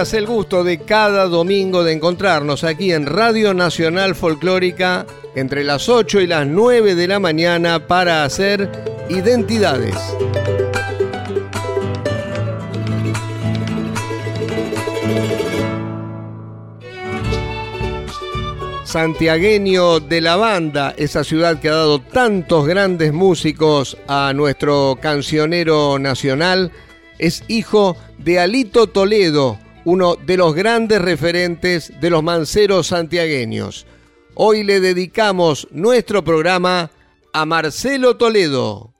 El gusto de cada domingo de encontrarnos aquí en Radio Nacional Folclórica entre las 8 y las 9 de la mañana para hacer identidades. Santiagueño de la banda, esa ciudad que ha dado tantos grandes músicos a nuestro cancionero nacional, es hijo de Alito Toledo, uno de los grandes referentes de los manceros santiagueños. Hoy le dedicamos nuestro programa a Marcelo Toledo.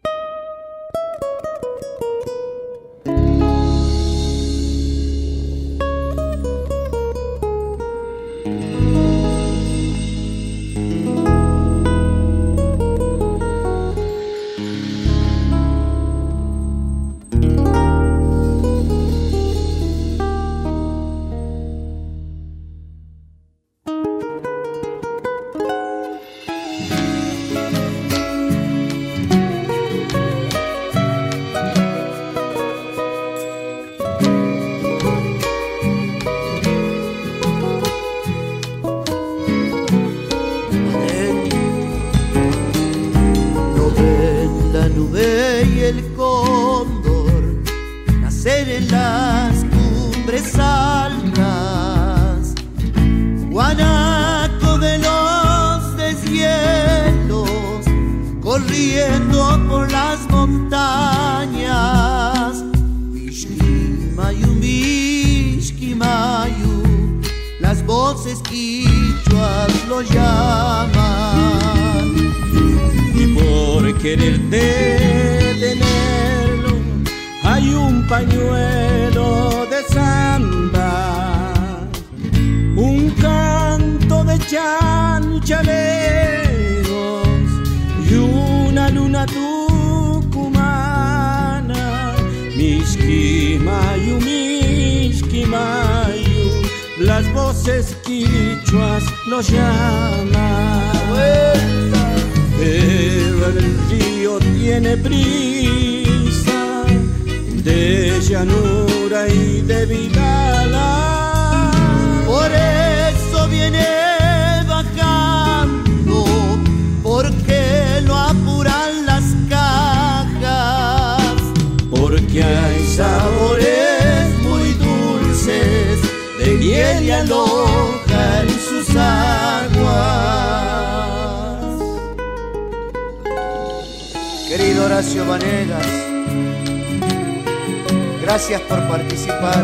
Gracias por participar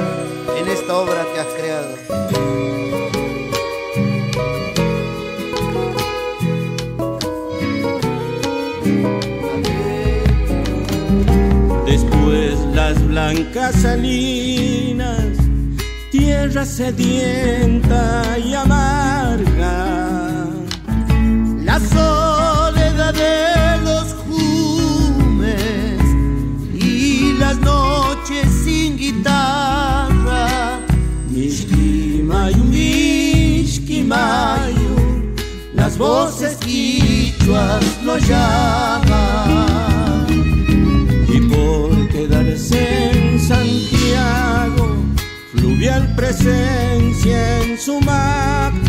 en esta obra que has creado. Después las blancas salinas, tierra sedienta y amarga. Mishkimayu, las voces quichuas lo llaman. Y por quedarse en Santiago, fluvial presencia en su mapa.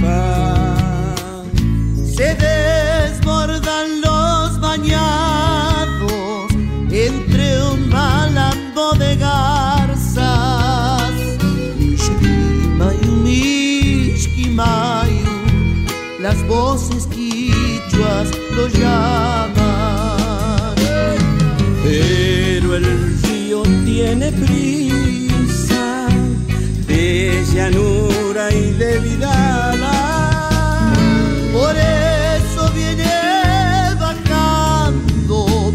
voces quichuas lo llaman. Pero el río tiene prisa de llanura y de vidala. Por eso viene bajando,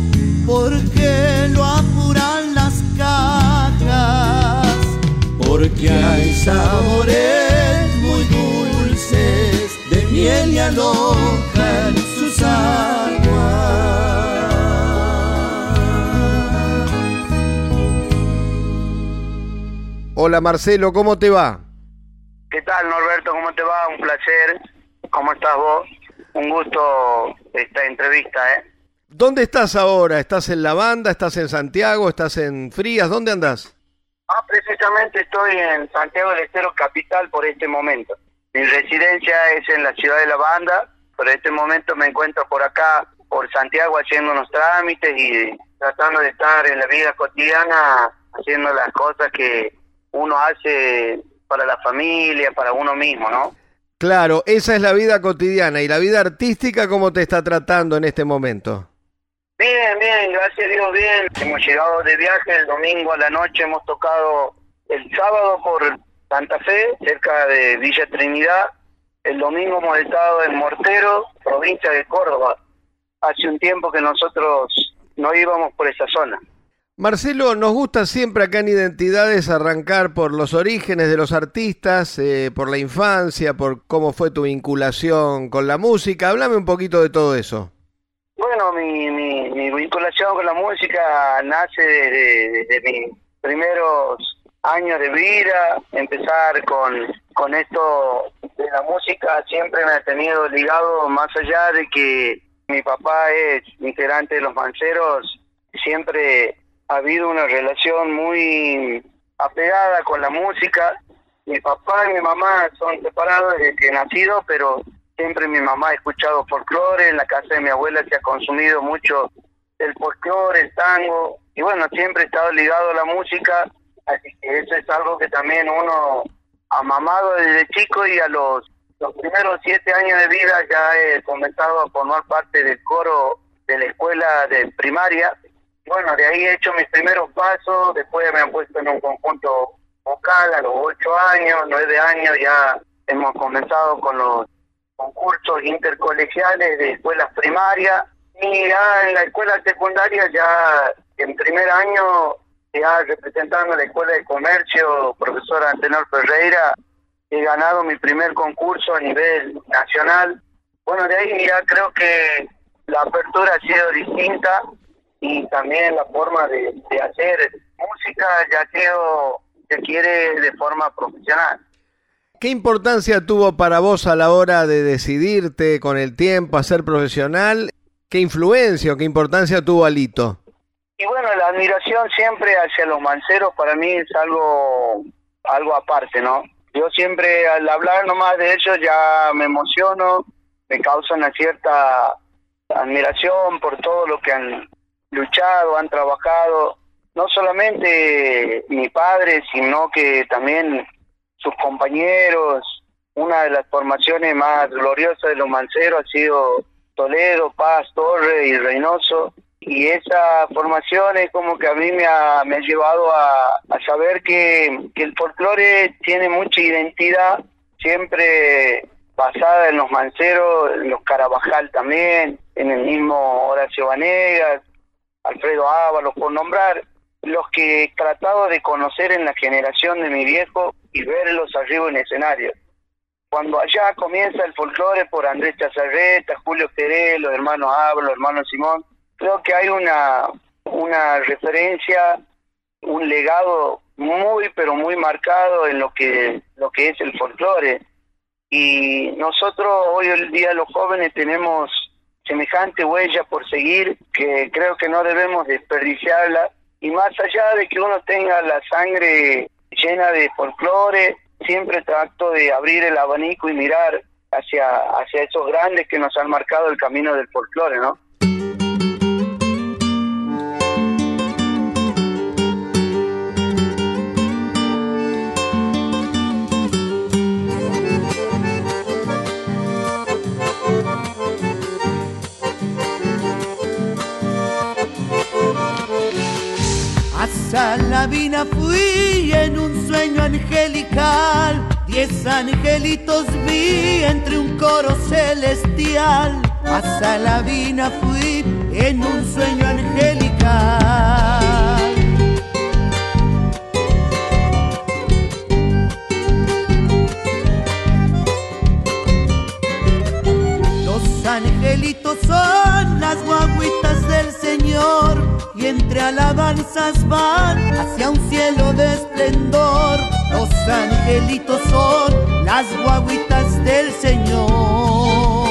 porque lo apuran las cajas, porque hay sabores. Alojan sus aguas. Hola Marcelo, ¿cómo te va? ¿Qué tal Norberto? ¿Cómo te va? Un placer. ¿Cómo estás vos? Un gusto esta entrevista, ¿eh? ¿Dónde estás ahora? ¿Estás en la banda? ¿Estás en Santiago? ¿Estás en Frías? ¿Dónde andas? Ah, precisamente estoy en Santiago del Estero Capital por este momento. Mi residencia es en la ciudad de la banda, pero en este momento me encuentro por acá, por Santiago, haciendo unos trámites y tratando de estar en la vida cotidiana, haciendo las cosas que uno hace para la familia, para uno mismo, ¿no? Claro, esa es la vida cotidiana. ¿Y la vida artística cómo te está tratando en este momento? Bien, bien, gracias a Dios, bien. Hemos llegado de viaje el domingo a la noche, hemos tocado el sábado por Santa Fe, cerca de Villa Trinidad. El domingo hemos estado en Mortero, provincia de Córdoba. Hace un tiempo que nosotros no íbamos por esa zona. Marcelo, nos gusta siempre acá en Identidades arrancar por los orígenes de los artistas, eh, por la infancia, por cómo fue tu vinculación con la música. Háblame un poquito de todo eso. Bueno, mi, mi, vinculación con la música nace desde, mis primeros años de vida. Empezar con, con esto de la música siempre me ha tenido ligado, más allá de que mi papá es integrante de los manceros, siempre ha habido una relación muy apegada con la música. Mi papá y mi mamá son separados desde que he nacido, pero siempre mi mamá ha escuchado folclore, en la casa de mi abuela se ha consumido mucho el folclore, el tango, y bueno, siempre he estado ligado a la música, así que eso es algo que también uno ha mamado desde chico y a los, los primeros siete años de vida ya he comenzado a formar parte del coro de la escuela de primaria. Bueno, de ahí he hecho mis primeros pasos, después me han puesto en un conjunto vocal a los ocho años, nueve años ya hemos comenzado con los concursos intercolegiales de escuelas primarias. Y ya en la escuela secundaria ya en primer año ya representando la escuela de comercio, profesora Antenor Ferreira, he ganado mi primer concurso a nivel nacional. Bueno, de ahí ya creo que la apertura ha sido distinta y también la forma de, hacer música ya quedó se quiere de forma profesional. ¿Qué importancia tuvo para vos a la hora de decidirte con el tiempo a ser profesional? ¿Qué influencia o qué importancia tuvo Alito? Y bueno, la admiración siempre hacia los manceros para mí es algo, algo aparte, ¿no? Yo siempre al hablar nomás de ellos ya me emociono, me causa una cierta admiración por todo lo que han luchado, han trabajado, no solamente mi padre, sino que también sus compañeros. Una de las formaciones más gloriosas de los manceros ha sido Toledo, Paz, Torre y Reynoso. Y esa formación es como que a mí me ha, me ha llevado a, saber que, que el folclore tiene mucha identidad, siempre basada en los manceros, en los Carabajal también, en el mismo Horacio Vanegas, Alfredo Ábalos, por nombrar los que he tratado de conocer en la generación de mi viejo y verlos arriba en escenario. Cuando allá comienza el folclore por Andrés Chazarreta, Julio Queré, los hermanos Ábalos, los hermanos Simón, creo que hay una, una referencia, un legado muy pero muy marcado en lo que lo que es el folclore y nosotros hoy el día los jóvenes tenemos semejante huella por seguir que creo que no debemos desperdiciarla y más allá de que uno tenga la sangre llena de folclore, siempre trato de abrir el abanico y mirar hacia, hacia esos grandes que nos han marcado el camino del folclore, ¿no? Salavina fui en un sueño angelical, diez angelitos vi entre un coro celestial. A Salavina fui en un sueño angelical. Angelitos son las guaguitas del Señor y entre alabanzas van hacia un cielo de esplendor. Los angelitos son las guaguitas del Señor.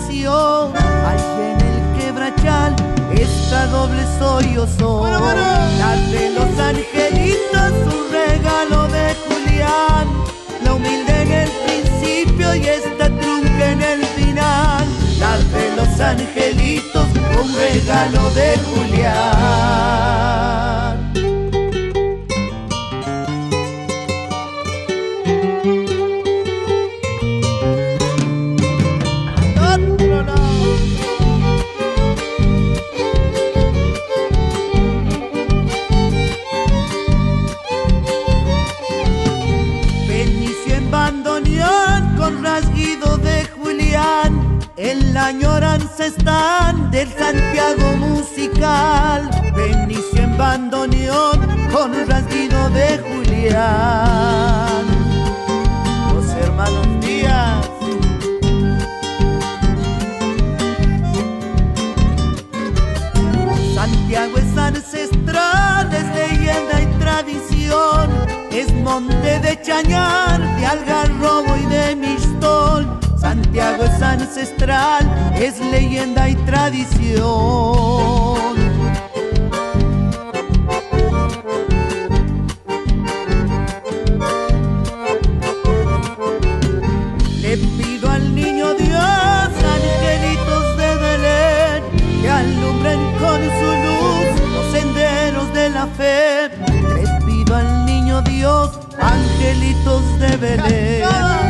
Amaneció. Allí en el quebrachal esta doble sollozo, la de los angelitos, un regalo de Julián, la humilde en el principio y esta trunca en el final, la de los angelitos, un regalo de Julián. Del Santiago musical, Benicio en bandoneón con rasguido de Julián. Los hermanos Díaz. Santiago es ancestral, es leyenda y tradición, es monte de Chañar, de Algarrobo y de Mistol Santiago es ancestral, es leyenda y tradición. Le pido al niño Dios, angelitos de Belén, que alumbren con su luz los senderos de la fe. Le pido al niño Dios, angelitos de Belén,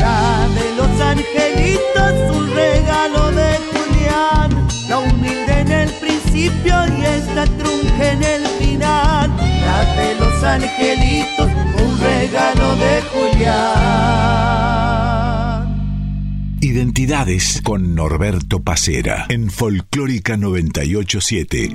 angelitos, un regalo de Julián, la humilde en el principio y esta trunca en el final, la los angelitos, un regalo de Julián. Identidades con Norberto Pacera en Folclórica 987.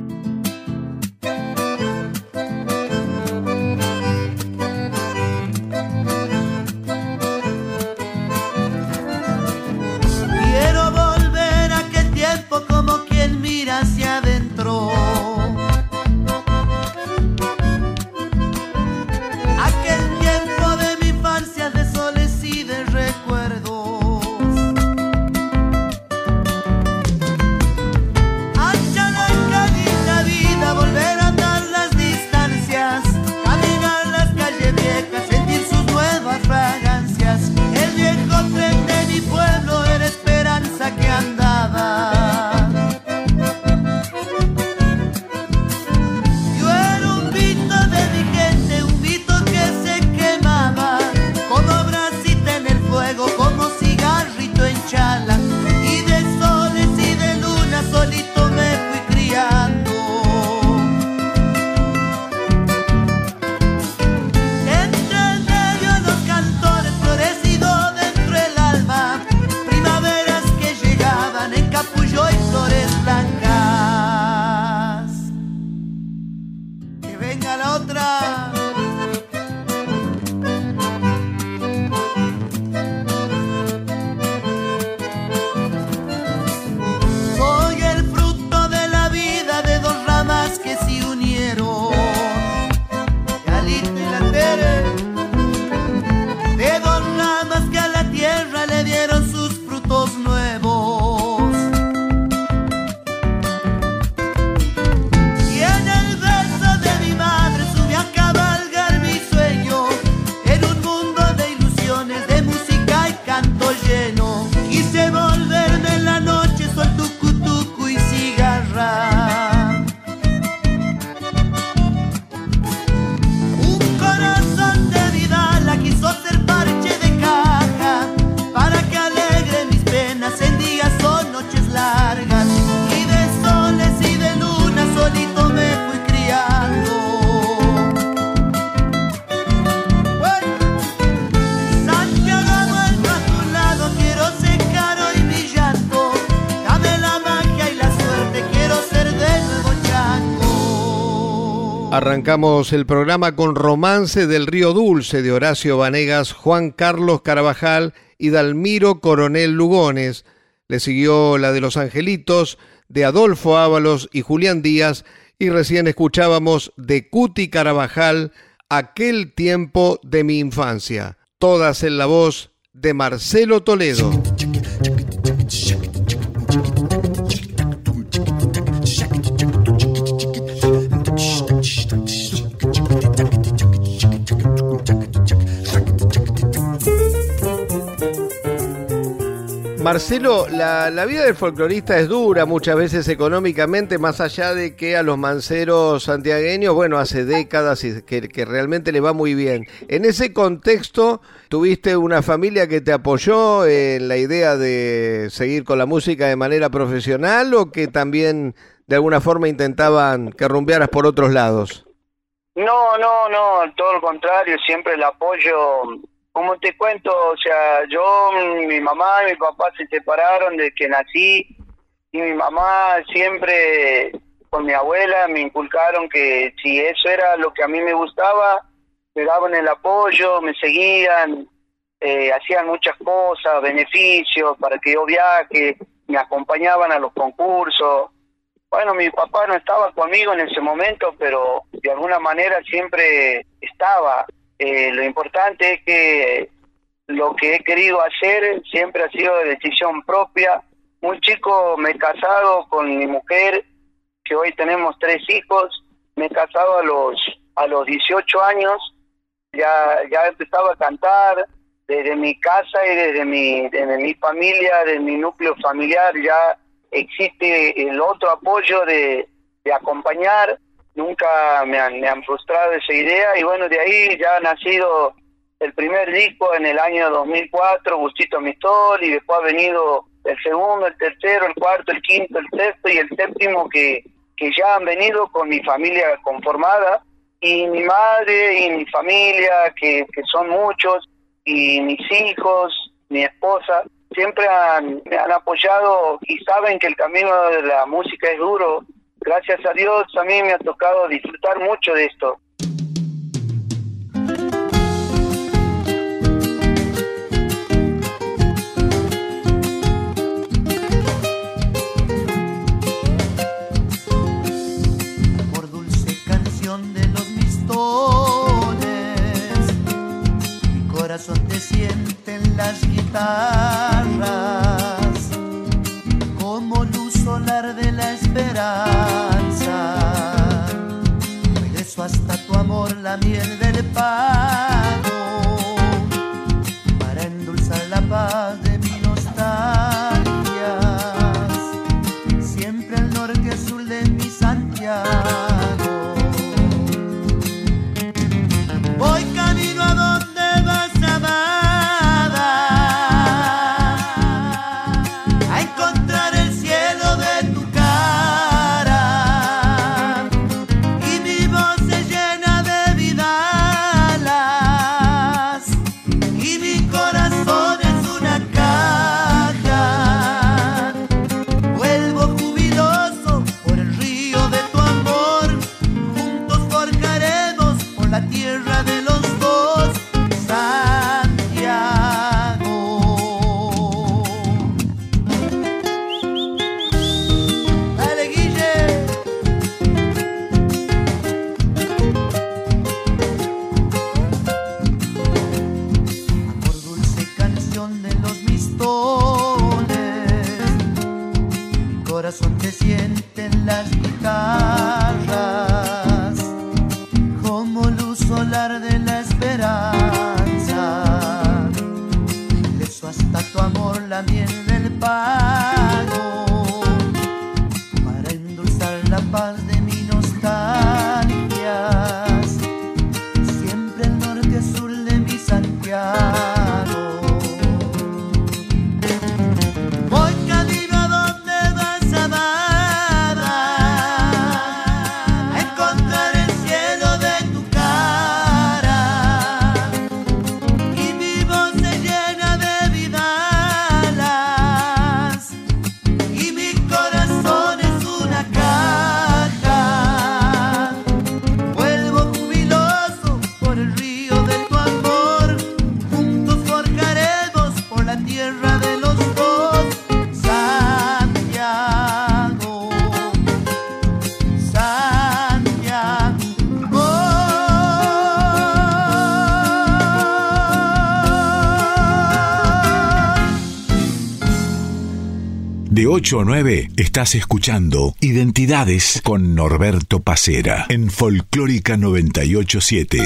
El programa con Romance del Río Dulce de Horacio Vanegas, Juan Carlos Carabajal y Dalmiro Coronel Lugones. Le siguió la de Los Angelitos de Adolfo Ábalos y Julián Díaz y recién escuchábamos de Cuti Carabajal Aquel tiempo de mi infancia, todas en la voz de Marcelo Toledo. Marcelo, la, vida del folclorista es dura muchas veces económicamente, más allá de que a los manceros santiagueños, bueno, hace décadas que, que realmente le va muy bien. En ese contexto, ¿tuviste una familia que te apoyó en la idea de seguir con la música de manera profesional o que también de alguna forma intentaban que rumbearas por otros lados? No, no, no, todo lo contrario, siempre el apoyo como te cuento, o sea, yo, mi mamá y mi papá se separaron desde que nací y mi mamá siempre con mi abuela me inculcaron que si eso era lo que a mí me gustaba, me daban el apoyo, me seguían, eh, hacían muchas cosas, beneficios para que yo viaje, me acompañaban a los concursos. Bueno, mi papá no estaba conmigo en ese momento, pero de alguna manera siempre estaba. Eh, lo importante es que lo que he querido hacer siempre ha sido de decisión propia. Muy chico me he casado con mi mujer, que hoy tenemos tres hijos. Me he casado a los a los 18 años. Ya ya empezaba a cantar desde mi casa y desde mi desde mi familia, desde mi núcleo familiar ya existe el otro apoyo de, de acompañar nunca me han, frustrado esa idea y bueno, de ahí ya ha nacido el primer disco en el año 2004, Gustito Mistol, y después ha venido el segundo, el tercero, el cuarto, el quinto, el sexto y el séptimo que, que ya han venido con mi familia conformada y mi madre y mi familia, que, que son muchos, y mis hijos, mi esposa, siempre me han apoyado y saben que el camino de la música es duro gracias a Dios a mí me ha tocado disfrutar mucho de esto. Por dulce canción de los mistones, mi corazón te siente en las guitarras como luz solar de esperanza. Regreso hasta tu amor la miel del palo para endulzar la paz de mi nostalgia. Siempre el norte azul de mi Santiago. 8 a 9 estás escuchando Identidades con Norberto Pacera en Folclórica 987.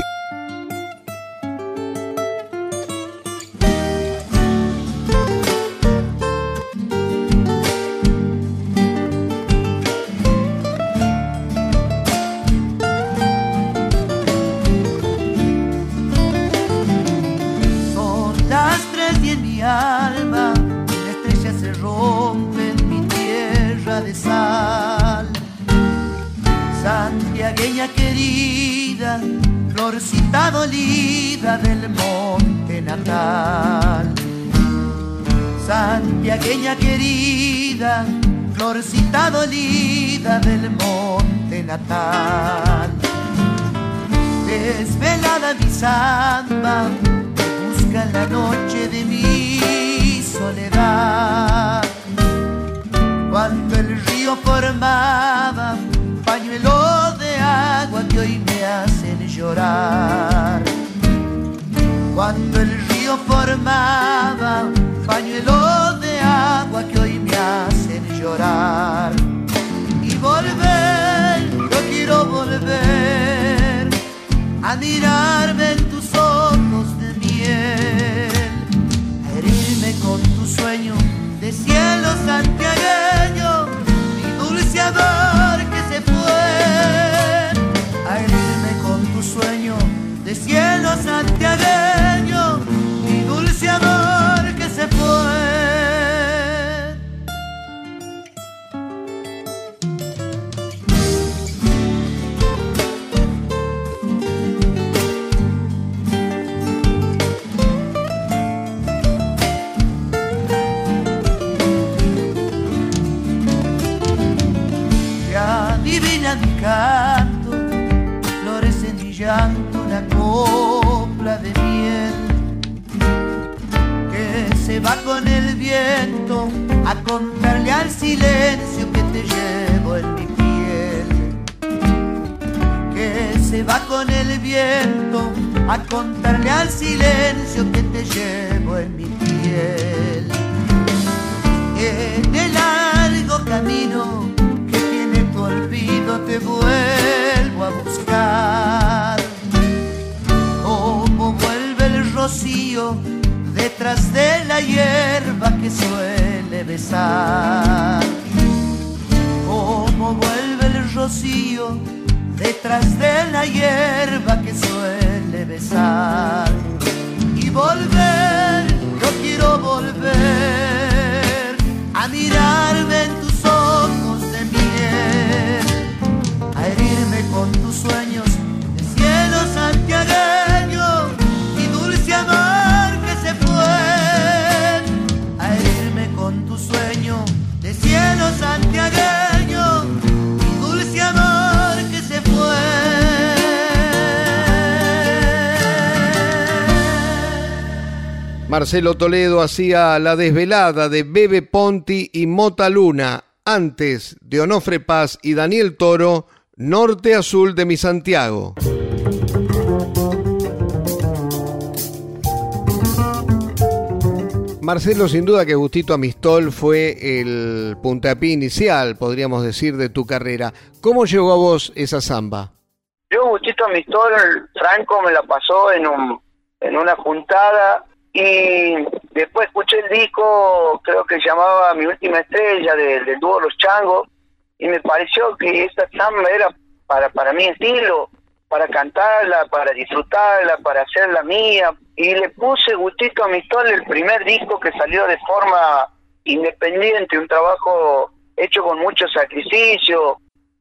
a contarle al silencio que te llevo en mi piel. Que se va con el viento a contarle al silencio que te llevo en mi piel. En el largo camino que tiene tu olvido te vuelvo a buscar. Como vuelve el rocío detrás de la hierba que suele besar. Como vuelve el rocío detrás de la hierba que suele besar. Y volver, no quiero volver a mirarme Marcelo Toledo hacía la desvelada de Bebe Ponti y Mota Luna, antes de Onofre Paz y Daniel Toro, Norte Azul de mi Santiago. Marcelo, sin duda que Gustito Amistol fue el puntapié inicial, podríamos decir, de tu carrera. ¿Cómo llegó a vos esa samba? Yo, Gustito Amistol, Franco me la pasó en, un, en una juntada y después escuché el disco, creo que se llamaba Mi Última Estrella, del dúo Los Changos, y me pareció que esta samba era para, para mi estilo, para cantarla, para disfrutarla, para hacerla mía. Y le puse gustito a mi historia el primer disco que salió de forma independiente, un trabajo hecho con mucho sacrificio.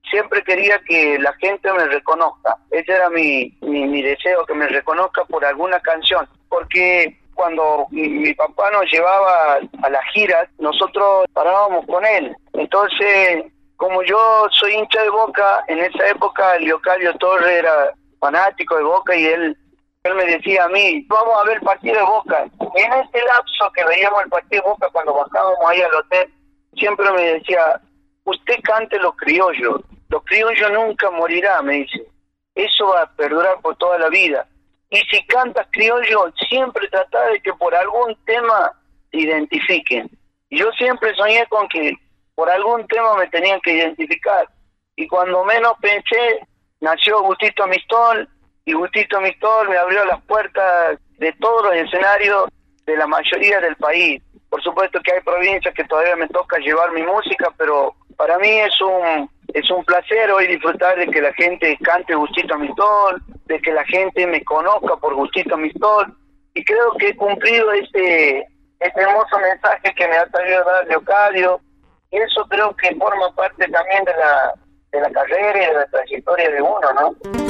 Siempre quería que la gente me reconozca. Ese era mi, mi, mi deseo, que me reconozca por alguna canción. Porque cuando mi, papá nos llevaba a las giras, nosotros parábamos con él. Entonces, como yo soy hincha de Boca, en esa época Leocadio Torre era fanático de Boca y él él me decía a mí, vamos a ver el partido de Boca. En ese lapso que veíamos el partido de Boca cuando bajábamos ahí al hotel, siempre me decía, usted cante los criollos, los criollos nunca morirá, me dice. Eso va a perdurar por toda la vida. Y si cantas criollo, siempre trata de que por algún tema te identifiquen. Yo siempre soñé con que por algún tema me tenían que identificar. Y cuando menos pensé, nació Gustito Mistol, y Gustito Mistol me abrió las puertas de todos los escenarios de la mayoría del país. Por supuesto que hay provincias que todavía me toca llevar mi música, pero para mí es un es un placer hoy disfrutar de que la gente cante Gustito Mistol, de que la gente me conozca por Gustito Mistol, y creo que he cumplido este, este hermoso mensaje que me ha traído dar Leocadio, y eso creo que forma parte también de la, de la carrera y de la trayectoria de uno, ¿no?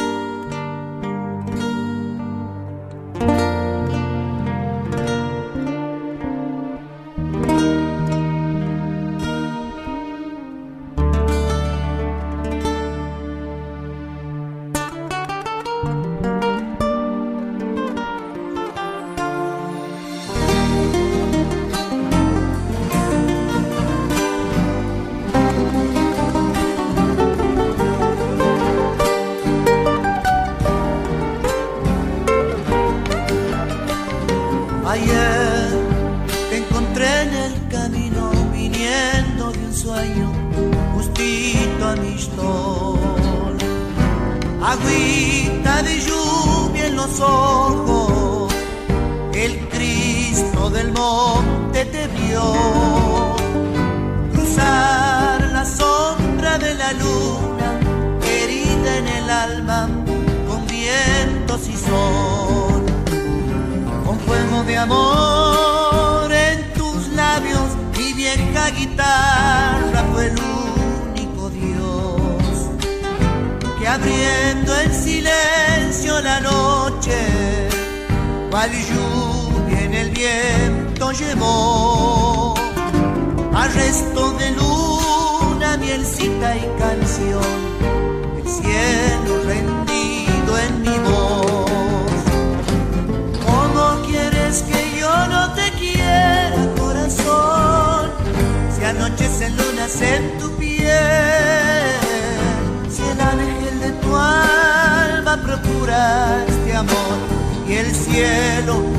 cielo.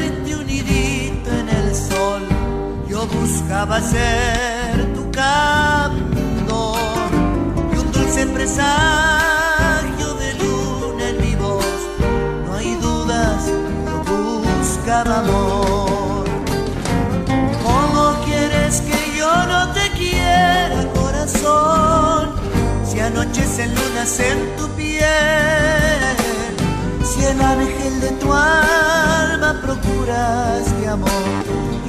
buscaba ser tu canto y un dulce presagio de luna en mi voz. No hay dudas, yo buscaba amor. ¿Cómo quieres que yo no te quiera, corazón? Si anochecen lunas en tu piel, si el ángel de tu alma procuras mi amor.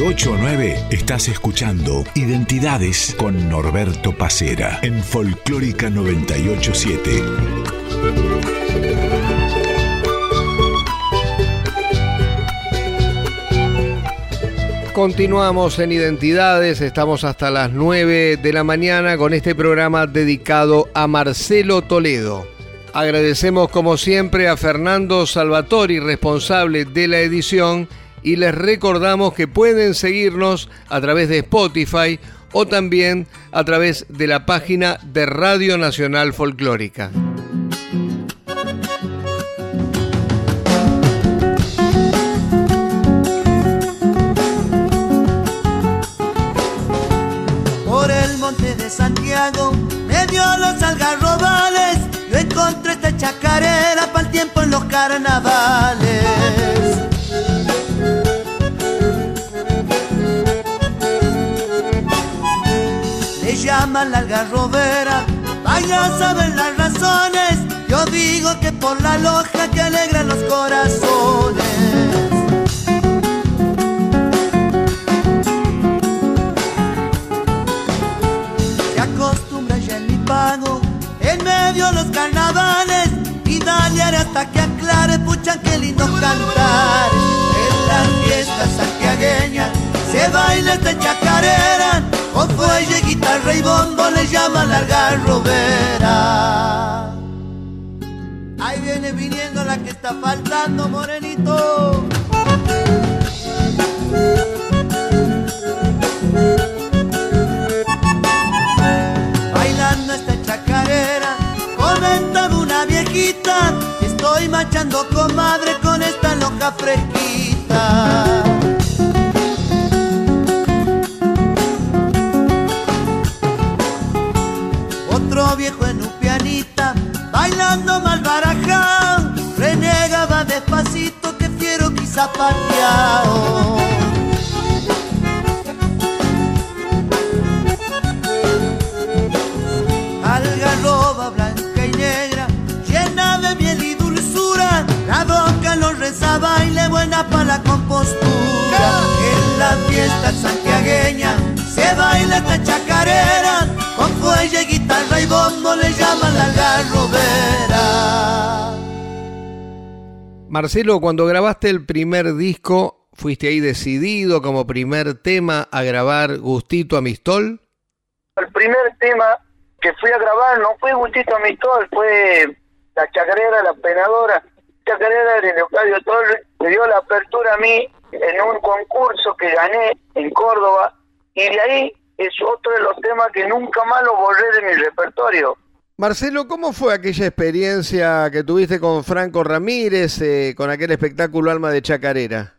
8 estás escuchando Identidades con Norberto Pacera en Folclórica 987. Continuamos en Identidades, estamos hasta las 9 de la mañana con este programa dedicado a Marcelo Toledo. Agradecemos como siempre a Fernando Salvatori, responsable de la edición y les recordamos que pueden seguirnos a través de Spotify o también a través de la página de Radio Nacional Folclórica. Santiago, me dio los algarrobales, yo encontré esta chacarera para el tiempo en los carnavales. Le llaman la algarrobera, vaya a saber las razones, yo digo que por la loja que alegra los corazones. en medio los carnavales y dale hasta que aclare, pucha que lindo cantar. En las fiestas santiagueñas se baila esta chacarera, con fuelle, guitarra y bombo le llaman la garrobera. Ahí viene viniendo la que está faltando, morenito. Estoy machando comadre con esta loca fresquita. Barajao, renegaba despacito que fiero quizá pateado. Algarroba blanca y negra, llena de miel y dulzura, la boca lo reza, baile buena para la compostura. En la fiesta santiagueña se baila esta chacarera, con fuelle, guitarra y bombo le llaman la garrobera. Marcelo, cuando grabaste el primer disco, ¿fuiste ahí decidido como primer tema a grabar Gustito Amistol? El primer tema que fui a grabar no fue Gustito Amistol, fue la chacarera, la penadora. Chacarera de Leocadio Torres me dio la apertura a mí en un concurso que gané en Córdoba y de ahí es otro de los temas que nunca más lo borré de mi repertorio. Marcelo, ¿cómo fue aquella experiencia que tuviste con Franco Ramírez, eh, con aquel espectáculo Alma de Chacarera?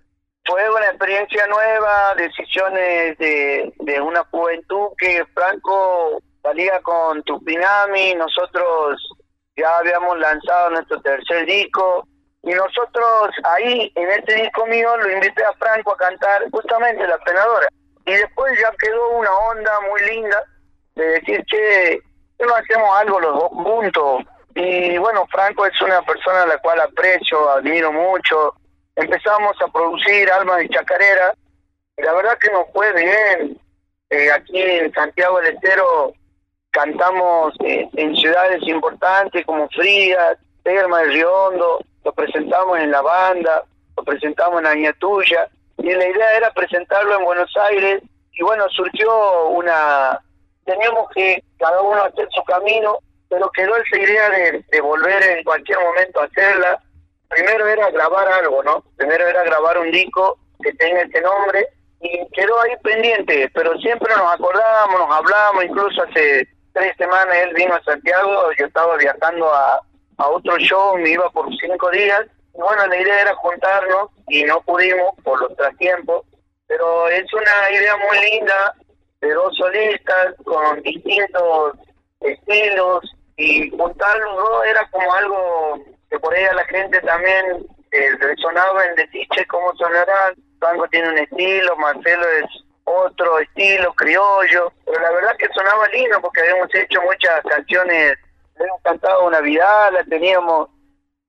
Fue una experiencia nueva, decisiones de, una juventud que Franco salía con Tupinami, nosotros ya habíamos lanzado nuestro tercer disco y nosotros ahí en este disco mío lo invité a Franco a cantar justamente La Penadora y después ya quedó una onda muy linda de decir que no hacemos algo los dos juntos. Y bueno Franco es una persona a la cual aprecio, admiro mucho. Empezamos a producir Alma de Chacarera. La verdad que nos fue bien. Eh, aquí en Santiago del Estero cantamos eh, en ciudades importantes como Frías, Terma del Riondo, lo presentamos en la banda, lo presentamos en Añatuya, y la idea era presentarlo en Buenos Aires, y bueno, surgió una... Teníamos que cada uno hacer su camino, pero quedó esa idea de, de volver en cualquier momento a hacerla. Primero era grabar algo, ¿no? Primero era grabar un disco que tenga este nombre, y quedó ahí pendiente, pero siempre nos acordábamos, nos hablábamos, incluso hace tres semanas él vino a Santiago, yo estaba viajando a, a otro show, me iba por cinco días, y bueno, la idea era juntarnos y no pudimos por los trastiempos, pero es una idea muy linda de dos solistas con distintos estilos y juntar los dos era como algo que por ahí la gente también eh, resonaba en decir, ¿cómo sonará? Tango tiene un estilo, Marcelo es otro estilo criollo, pero la verdad que sonaba lindo porque habíamos hecho muchas canciones, habíamos cantado Navidad, la teníamos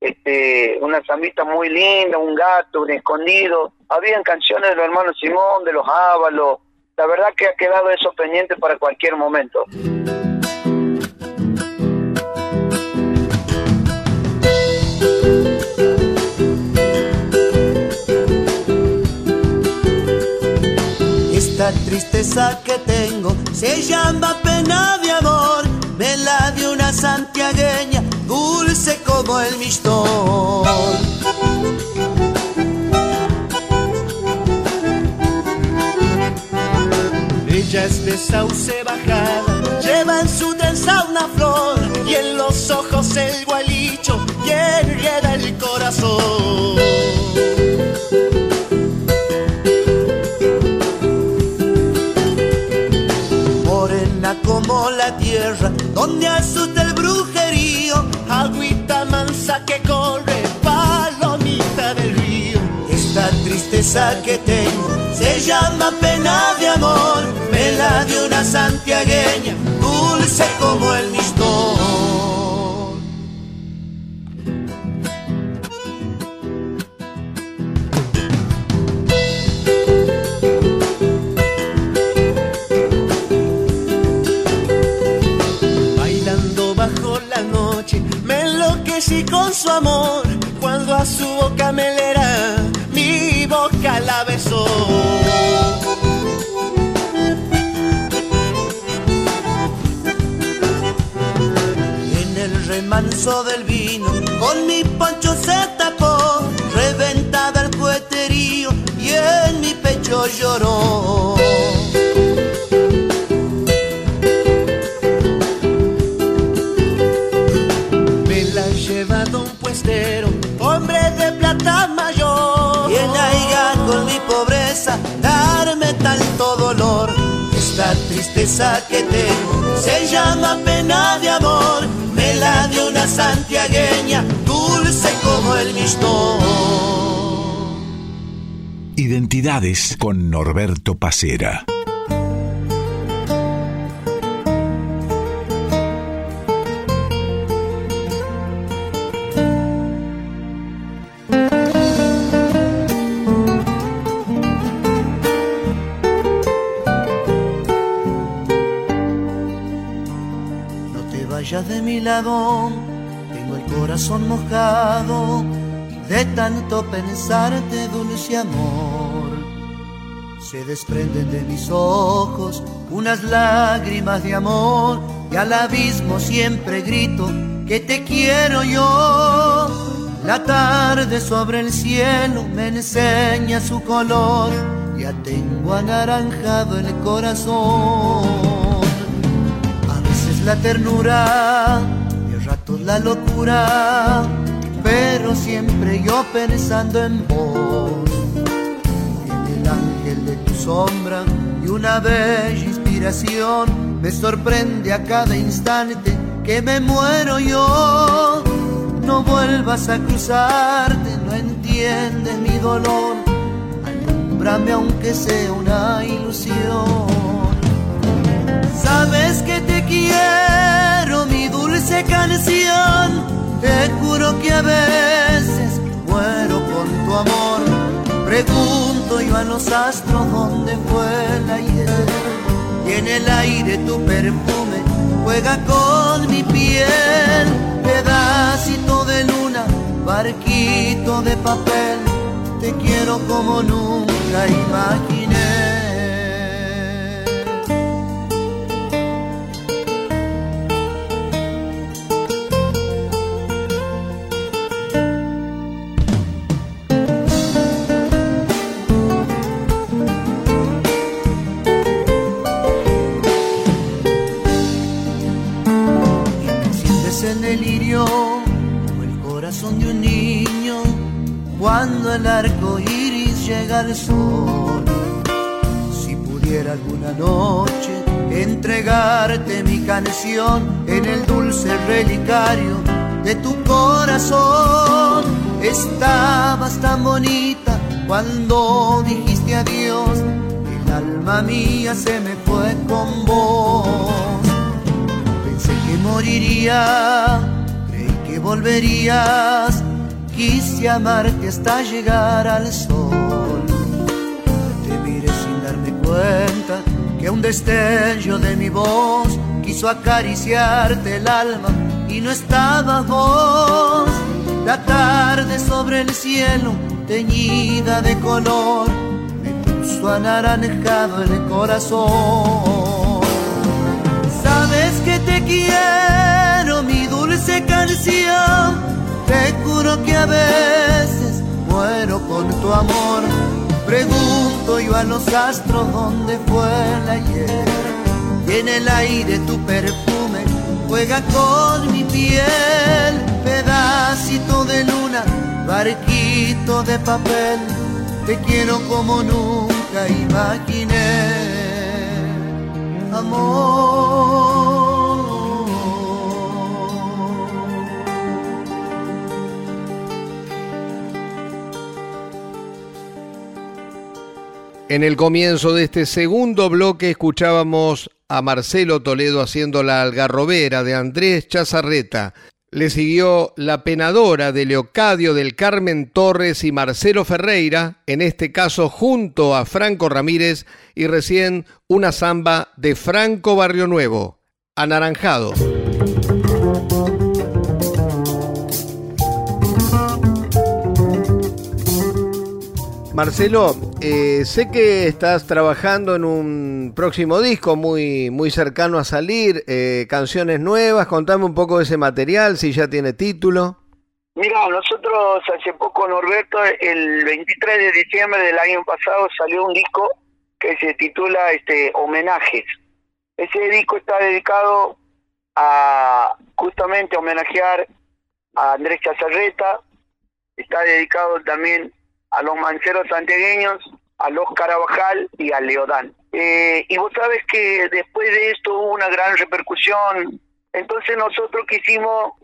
este, una zambita muy linda, un gato, un escondido, habían canciones de los hermanos Simón, de los Ábalos, la verdad que ha quedado eso pendiente para cualquier momento. Esta tristeza que tengo se llama pena de amor. Me la dio una santiagueña, dulce como el mistol. Es de sauce bajada, lleva en su trenza una flor y en los ojos el gualicho y enreda el corazón. Morena como la tierra, donde asusta el brujerío, agüita mansa que corre, tristeza que tengo se llama pena de amor, me la dio una santiagueña, dulce como el mistol. Bailando bajo la noche, me enloquecí con su amor, cuando a su boca me leerá, boca la besó. En el remanso del vino, con mi pancho se tapó, reventada el cueterío y en mi pecho lloró. Tristeza que tengo se llama pena de amor. Me la dio una santiagueña, dulce como el mistol. Identidades con Norberto Pacera. Corazón mojado de tanto pensarte, dulce amor. Se desprenden de mis ojos unas lágrimas de amor y al abismo siempre grito que te quiero yo. La tarde sobre el cielo me enseña su color, ya tengo anaranjado el corazón. A veces la ternura, ratos la locura, pero siempre yo pensando en vos. En el ángel de tu sombra y una bella inspiración me sorprende a cada instante que me muero yo. No vuelvas a cruzarte, no entiendes mi dolor. Alúmbrame aunque sea una ilusión. Sabes que te quiero, mi dulce canción. Te juro que a veces muero por tu amor. Pregunto yo a los astros dónde fue el ayer. Y en el aire tu perfume juega con mi piel. Pedacito de luna, barquito de papel. Te quiero como nunca imaginé. En el lirio como el corazón de un niño cuando el arco iris llega al sol. Si pudiera alguna noche entregarte mi canción en el dulce relicario de tu corazón, estabas tan bonita cuando dijiste adiós. El alma mía se me fue con vos. Moriría, creí que volverías, quise amarte hasta llegar al sol. Te miré sin darme cuenta que un destello de mi voz quiso acariciarte el alma y no estabas vos. La tarde sobre el cielo teñida de color me puso anaranjado el corazón. Quiero, mi dulce canción. Te juro que a veces muero con tu amor. Pregunto yo a los astros dónde fue el ayer. Y en el aire tu perfume juega con mi piel. Pedacito de luna, barquito de papel te quiero como nunca imaginé, amor. En el comienzo de este segundo bloque escuchábamos a Marcelo Toledo haciendo la algarrobera de Andrés Chazarreta, le siguió La Penadora de Leocadio del Carmen Torres y Marcelo Ferreira, en este caso junto a Franco Ramírez, y recién una samba de Franco Barrio Nuevo, Anaranjado. Marcelo, eh, sé que estás trabajando en un próximo disco muy, muy cercano a salir, eh, canciones nuevas, contame un poco de ese material, si ya tiene título. Mira, nosotros hace poco, Norberto, el 23 de diciembre del año pasado salió un disco que se titula este Homenajes. Ese disco está dedicado a justamente homenajear a Andrés Chazarreta, está dedicado también a los mancheros santiagueños, a los Carabajal y a Leodán. Eh, y vos sabes que después de esto hubo una gran repercusión, entonces nosotros quisimos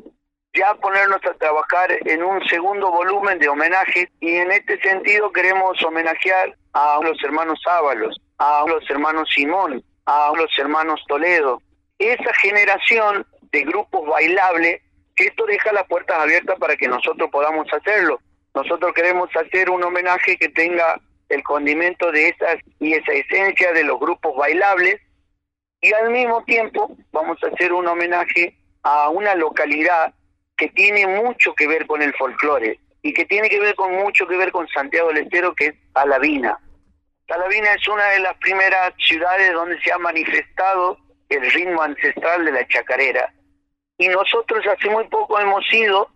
ya ponernos a trabajar en un segundo volumen de homenaje y en este sentido queremos homenajear a los hermanos Ábalos, a los hermanos Simón, a los hermanos Toledo. Esa generación de grupos bailables, esto deja las puertas abiertas para que nosotros podamos hacerlo. Nosotros queremos hacer un homenaje que tenga el condimento de esas y esa esencia de los grupos bailables y al mismo tiempo vamos a hacer un homenaje a una localidad que tiene mucho que ver con el folclore y que tiene que ver con mucho que ver con Santiago del Estero que es Talavina. Talavina es una de las primeras ciudades donde se ha manifestado el ritmo ancestral de la chacarera. Y nosotros hace muy poco hemos ido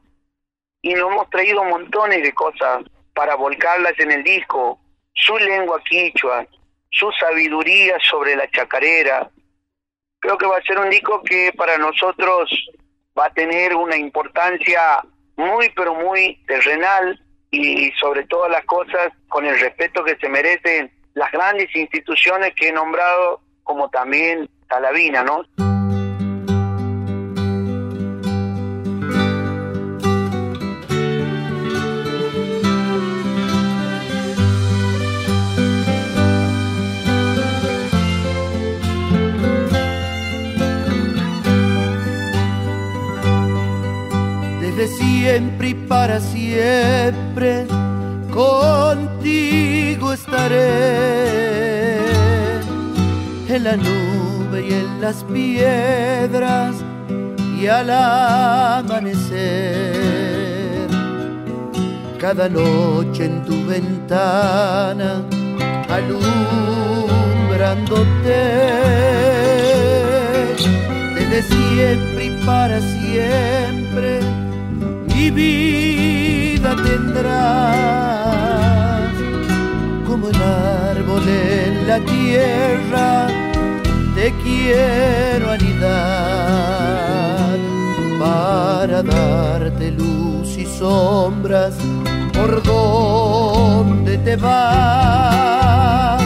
y nos hemos traído montones de cosas para volcarlas en el disco, su lengua quichua, su sabiduría sobre la chacarera. Creo que va a ser un disco que para nosotros va a tener una importancia muy pero muy terrenal y sobre todas las cosas con el respeto que se merecen las grandes instituciones que he nombrado como también Talavina, ¿no? Siempre y para siempre contigo estaré. En la nube y en las piedras y al amanecer. Cada noche en tu ventana alumbrándote. Desde siempre y para siempre mi vida tendrás como el árbol en la tierra. Te quiero anidar para darte luz y sombras por donde te vas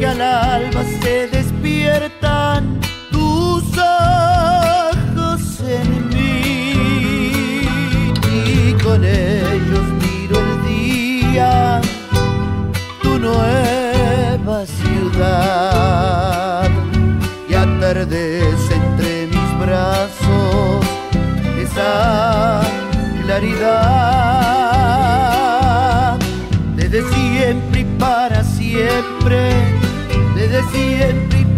que al alba se despiertan tus ojos en mí. Y con ellos miro el día, tu nueva ciudad. Y atardece entre mis brazos esa claridad. Desde siempre y para siempre desde siempre y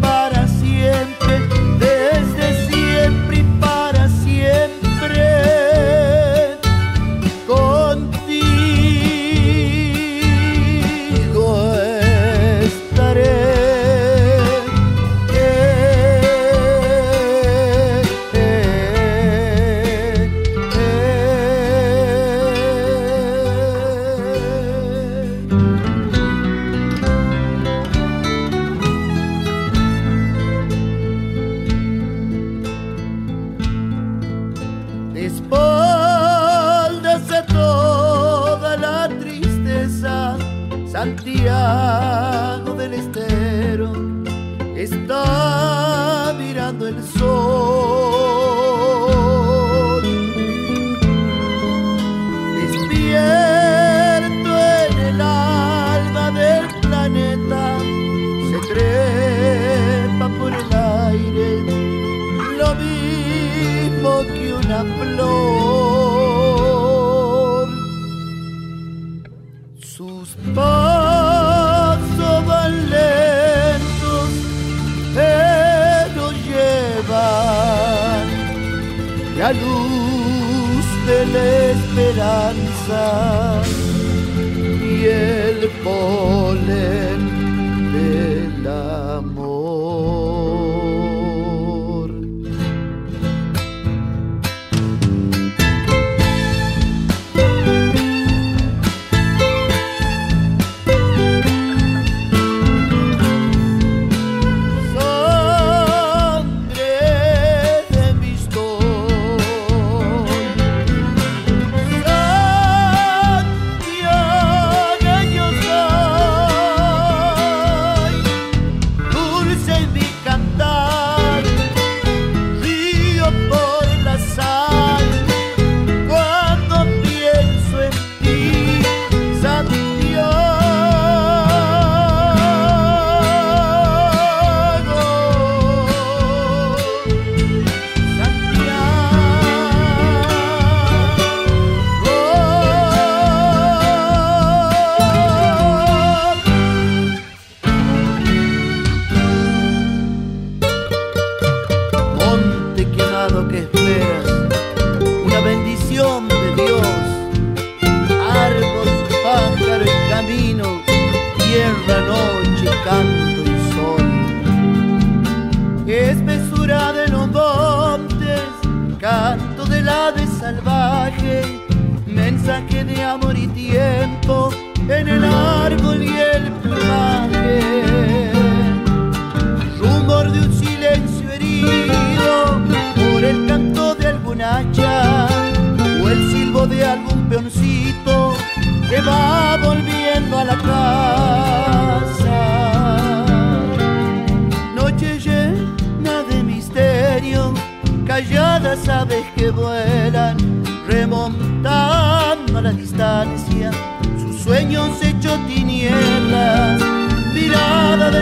love.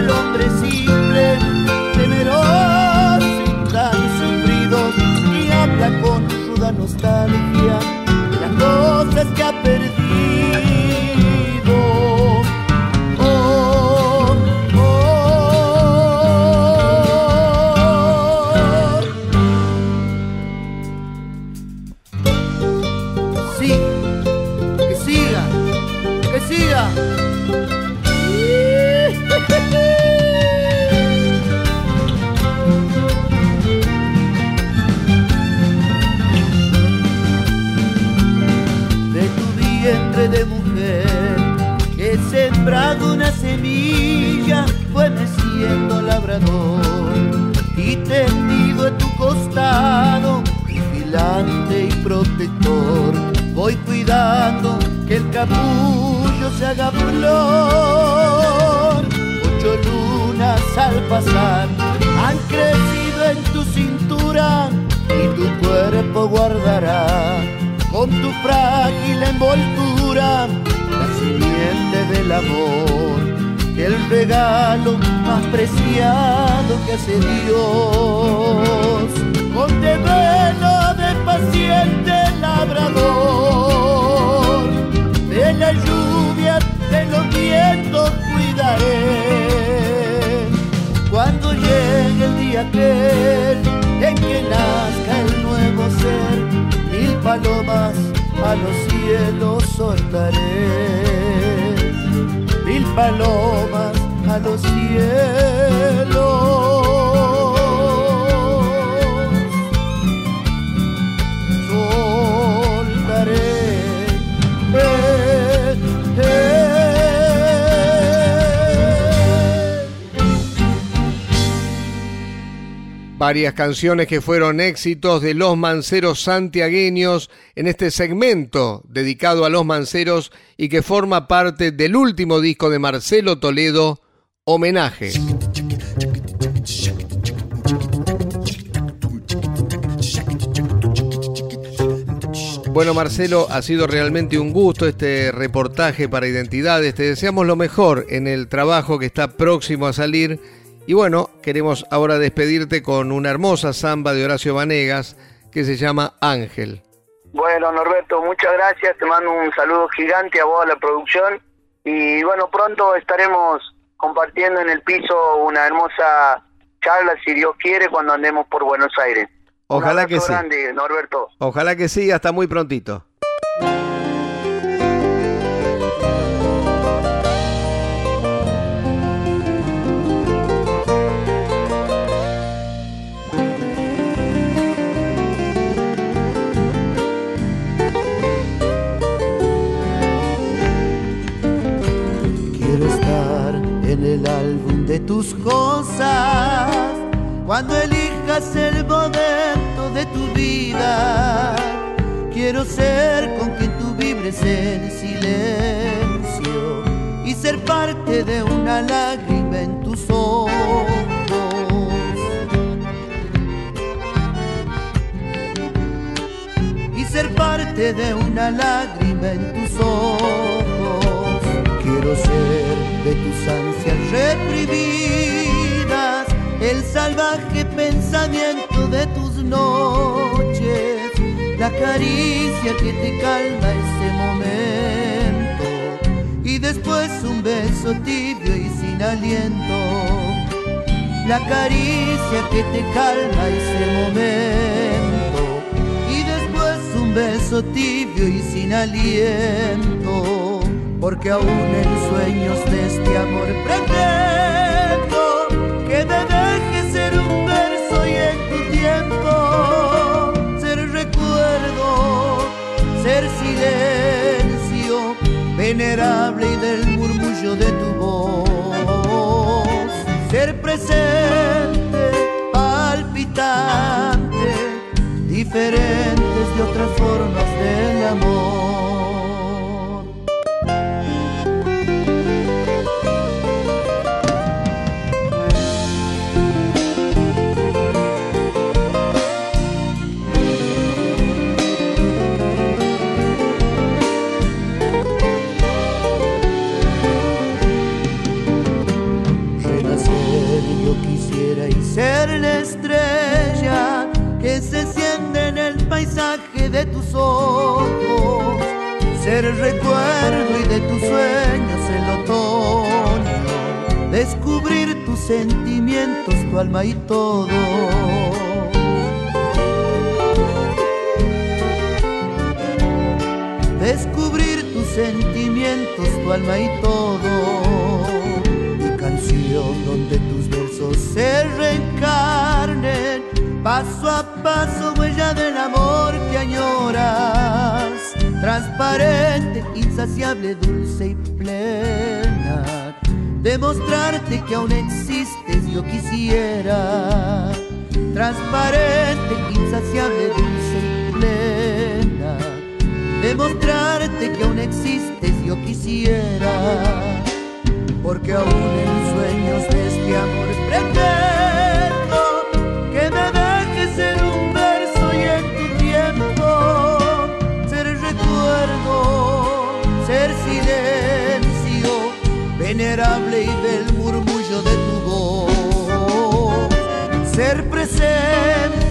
lo palomas a los cielos soltaré. Mil palomas a los cielos varias canciones que fueron éxitos de los manceros santiagueños en este segmento dedicado a los manceros y que forma parte del último disco de Marcelo Toledo, Homenaje. Bueno Marcelo, ha sido realmente un gusto este reportaje para Identidades. Te deseamos lo mejor en el trabajo que está próximo a salir y bueno, queremos ahora despedirte con una hermosa samba de Horacio Vanegas que se llama Ángel. Bueno, Norberto, muchas gracias. Te mando un saludo gigante a vos, a la producción. Y bueno, pronto estaremos compartiendo en el piso una hermosa charla, si Dios quiere, cuando andemos por Buenos Aires. Ojalá que sí. grande, Norberto. Ojalá que sí, hasta muy prontito. Quiero estar en el álbum de tus cosas cuando elijas el momento de tu vida. Quiero ser con quien tú vibres en silencio y ser parte de una lágrima en tus ojos. Y ser parte de una lágrima en tus ojos. Ser de tus ansias reprimidas el salvaje pensamiento de tus noches, la caricia que te calma ese momento y después un beso tibio y sin aliento. La caricia que te calma ese momento y después un beso tibio y sin aliento, porque aún en sueños de este amor pretendo que me dejes ser un verso y en tu tiempo ser recuerdo, ser silencio venerable y del murmullo de tu voz, ser presente, palpitante, diferentes de otras formas del amor. Sentimientos, tu alma y todo. descubrir tus sentimientos, tu alma y todo. Mi canción donde tus versos se reencarnen, paso a paso, huella del amor que añoras, transparente, insaciable, dulce y plena. Demostrarte que aún existes, yo quisiera. Transparente, insaciable, dulce y plena demostrarte que aún existes yo quisiera porque aún en sueños de este amor venerable y del murmullo de tu voz. Ser presente